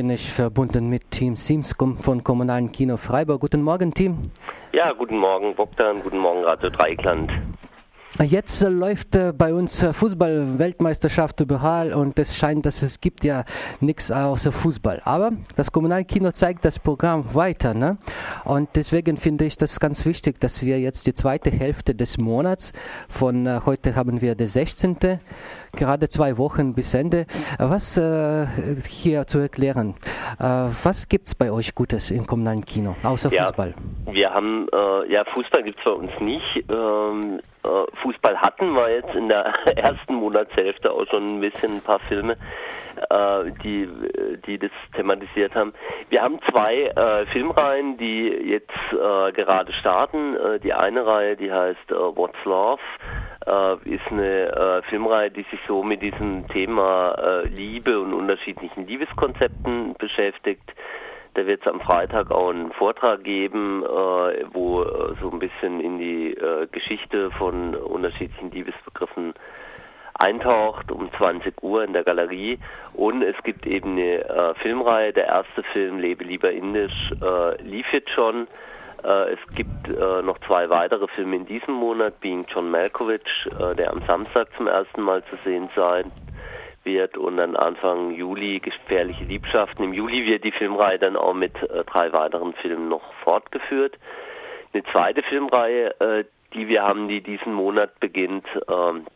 bin ich verbunden mit Team Sims von Kommunalen Kino Freiburg. Guten Morgen, Team. Ja, guten Morgen, Bogdan. Guten Morgen, Radio Dreikland. Jetzt äh, läuft äh, bei uns äh, Fußball-Weltmeisterschaft überall und es scheint, dass es gibt ja nichts außer Fußball. Aber das Kommunalkino zeigt das Programm weiter. Ne? Und deswegen finde ich das ganz wichtig, dass wir jetzt die zweite Hälfte des Monats, von äh, heute haben wir den 16., gerade zwei Wochen bis Ende, was äh, hier zu erklären. Äh, was gibt es bei euch Gutes im kommunalen Kino, außer ja, Fußball? Wir haben, ja, Fußball gibt es bei uns nicht. Ähm, Fußball hatten wir jetzt in der ersten Monatshälfte auch schon ein bisschen ein paar Filme, äh, die, die das thematisiert haben. Wir haben zwei äh, Filmreihen, die jetzt äh, gerade starten. Äh, die eine Reihe, die heißt äh, What's Love, äh, ist eine Filmreihe, die sich so mit diesem Thema Liebe und unterschiedlichen Liebeskonzepten beschäftigt. Da wird es am Freitag auch einen Vortrag geben, äh, wo äh, so ein bisschen in die äh, Geschichte von unterschiedlichen Liebesbegriffen eintaucht um 20 Uhr in der Galerie. Und es gibt eben eine äh, Filmreihe. Der erste Film, Lebe lieber indisch, äh, lief jetzt schon. Äh, es gibt noch zwei weitere Filme in diesem Monat, Being John Malkovich, der am Samstag zum ersten Mal zu sehen sein wird und dann Anfang Juli Gefährliche Liebschaften. Im Juli wird die Filmreihe dann auch mit äh, drei weiteren Filmen noch fortgeführt. Eine zweite Filmreihe, äh, die wir haben, die diesen Monat beginnt, ähm,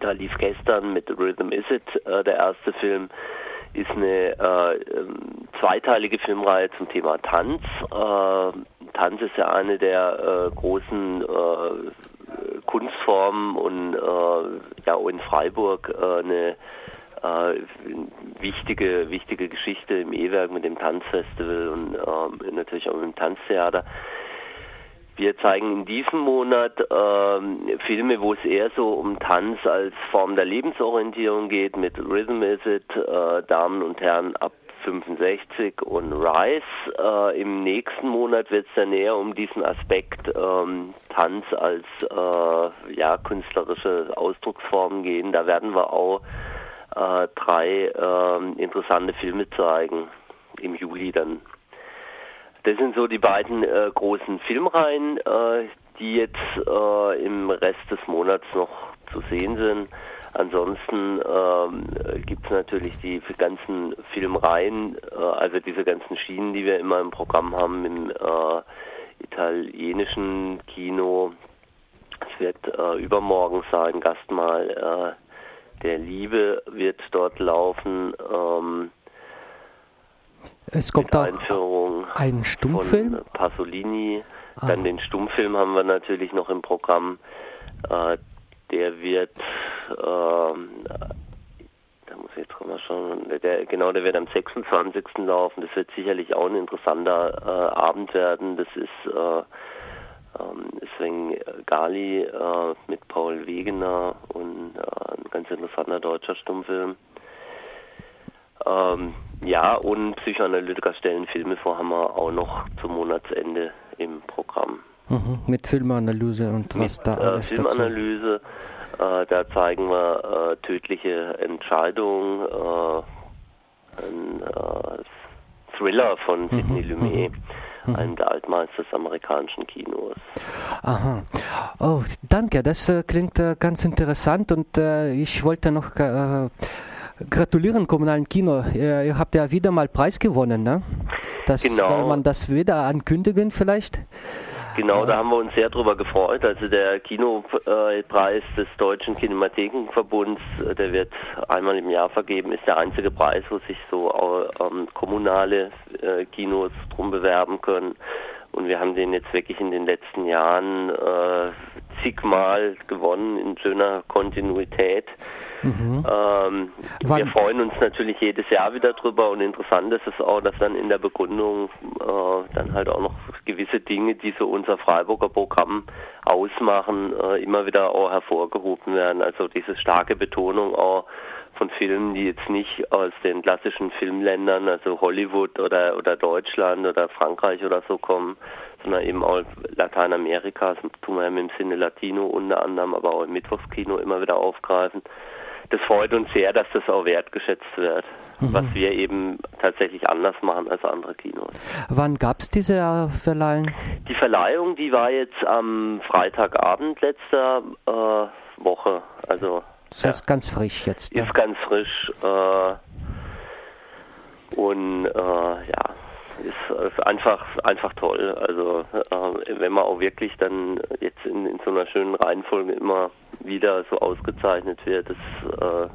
da lief gestern mit Rhythm Is It äh, der erste Film, ist eine äh, ähm, zweiteilige Filmreihe zum Thema Tanz. Äh, Tanz ist ja eine der äh, großen Kunstformen und ja in Freiburg eine äh, wichtige, wichtige Geschichte im E-Werk mit dem Tanzfestival und äh, natürlich auch mit dem Tanztheater. Wir zeigen in diesem Monat äh, Filme, wo es eher so um Tanz als Form der Lebensorientierung geht, mit Rhythm Is It, äh, Damen und Herren ab 65 und Rise. Äh, Im nächsten Monat wird es dann eher um diesen Aspekt ähm, Tanz als äh, ja, künstlerische Ausdrucksform gehen. Da werden wir auch äh, drei äh, interessante Filme zeigen im Juli dann. Das sind so die beiden äh, großen Filmreihen, äh, die jetzt äh, im Rest des Monats noch zu sehen sind. Ansonsten ähm, gibt es natürlich die ganzen Filmreihen, äh, also diese ganzen Schienen, die wir immer im Programm haben im äh, italienischen Kino. Es wird äh, übermorgen sein, Gastmal äh, der Liebe wird dort laufen. Ähm, es kommt auch ein Stummfilm von Pasolini. Ah. Dann den Stummfilm haben wir natürlich noch im Programm. Äh, der wird, da muss ich jetzt mal schauen, der, genau, der wird am 26. laufen. Das wird sicherlich auch ein interessanter äh, Abend werden. Das ist äh, ähm, Sven Gali äh, mit Paul Wegener und äh, ein ganz interessanter deutscher Stummfilm. Ähm, ja, und Psychoanalytiker stellen Filme vor, haben wir auch noch zum Monatsende im Programm. Mhm, mit Filmanalyse und was mit, da äh, alles Filmanalyse, äh, da zeigen wir äh, tödliche Entscheidungen, äh, ein äh, Thriller von mhm, Sidney Lumet. Mhm mhm. einem der Altmeister des amerikanischen Kinos. Aha. Oh, danke. Das äh, klingt äh, ganz interessant und ich wollte noch gratulieren kommunalen Kino. Ihr, ihr, habt ja wieder mal Preis gewonnen, ne? Das genau. soll man das wieder ankündigen vielleicht? Genau, da haben wir uns sehr drüber gefreut. Also der Kinopreis des Deutschen Kinemathekenverbunds, äh, der wird einmal im Jahr vergeben, ist der einzige Preis, wo sich so ähm, kommunale äh, Kinos drum bewerben können. Und wir haben den jetzt wirklich in den letzten Jahren äh, zigmal gewonnen in schöner Kontinuität. Mhm. Ähm, wir freuen uns natürlich jedes Jahr wieder drüber und interessant ist es auch, dass dann in der Begründung äh, dann halt auch noch gewisse Dinge, die so unser Freiburger Programm ausmachen, äh, immer wieder auch hervorgehoben werden. Also diese starke Betonung auch von Filmen, die jetzt nicht aus den klassischen Filmländern, also Hollywood oder, oder Deutschland oder Frankreich oder so kommen, sondern eben auch Lateinamerika, das tun wir im Sinne Latino unter anderem, aber auch im Mittwochskino immer wieder aufgreifen. Das freut uns sehr, dass das auch wertgeschätzt wird, mhm. was wir eben tatsächlich anders machen als andere Kinos. Wann gab es diese äh, Verleihung? Die Verleihung, die war jetzt am Freitagabend letzter äh, Woche. Also das heißt ja, ganz frisch jetzt. Ist ja. ganz frisch. Äh, und äh, ja, ist einfach einfach toll. Also äh, wenn man auch wirklich dann jetzt in, in so einer schönen Reihenfolge immer wieder so ausgezeichnet wird, das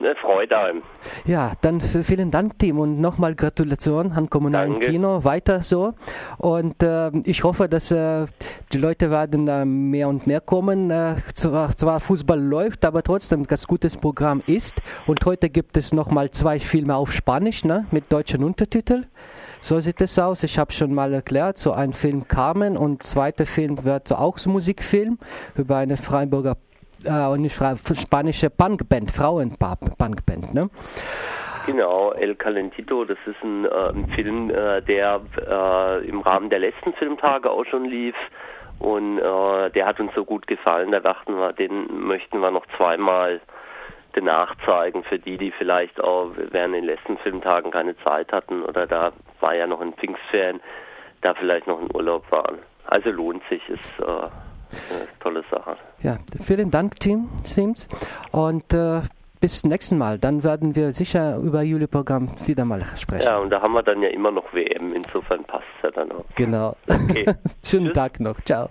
eine Freude einem. Ja, dann vielen Dank, Tim, und nochmal Gratulation an Kommunalen Danke. Kino. Weiter so. Und äh, ich hoffe, dass äh, die Leute werden äh, mehr und mehr kommen. Äh, zwar, zwar, Fußball läuft, aber trotzdem das gutes Programm ist. Und heute gibt es nochmal zwei Filme auf Spanisch ne, mit deutschen Untertiteln. So sieht es aus. Ich habe schon mal erklärt, so ein Film Carmen und zweiter Film wird so auch so Musikfilm über eine Freiburger äh, eine spanische Punkband, Frauen-Punkband, ne? Genau, El Calentito, das ist ein, äh, ein Film, äh, der äh, im Rahmen der letzten Filmtage auch schon lief und äh, der hat uns so gut gefallen, da dachten wir, den möchten wir noch zweimal nachzeigen für die, die vielleicht auch während den letzten Filmtagen keine Zeit hatten oder da war ja noch ein Pfingstferien, da vielleicht noch in Urlaub waren. Also lohnt sich, ist äh, tolle Sache. Ja, vielen Dank, Tim Sims. Und äh, bis zum nächsten Mal. Dann werden wir sicher über Juli-Programm wieder mal sprechen. Ja, und da haben wir dann ja immer noch WM. Insofern passt es ja dann auch. Genau. Okay. Schönen Tag noch. Ciao.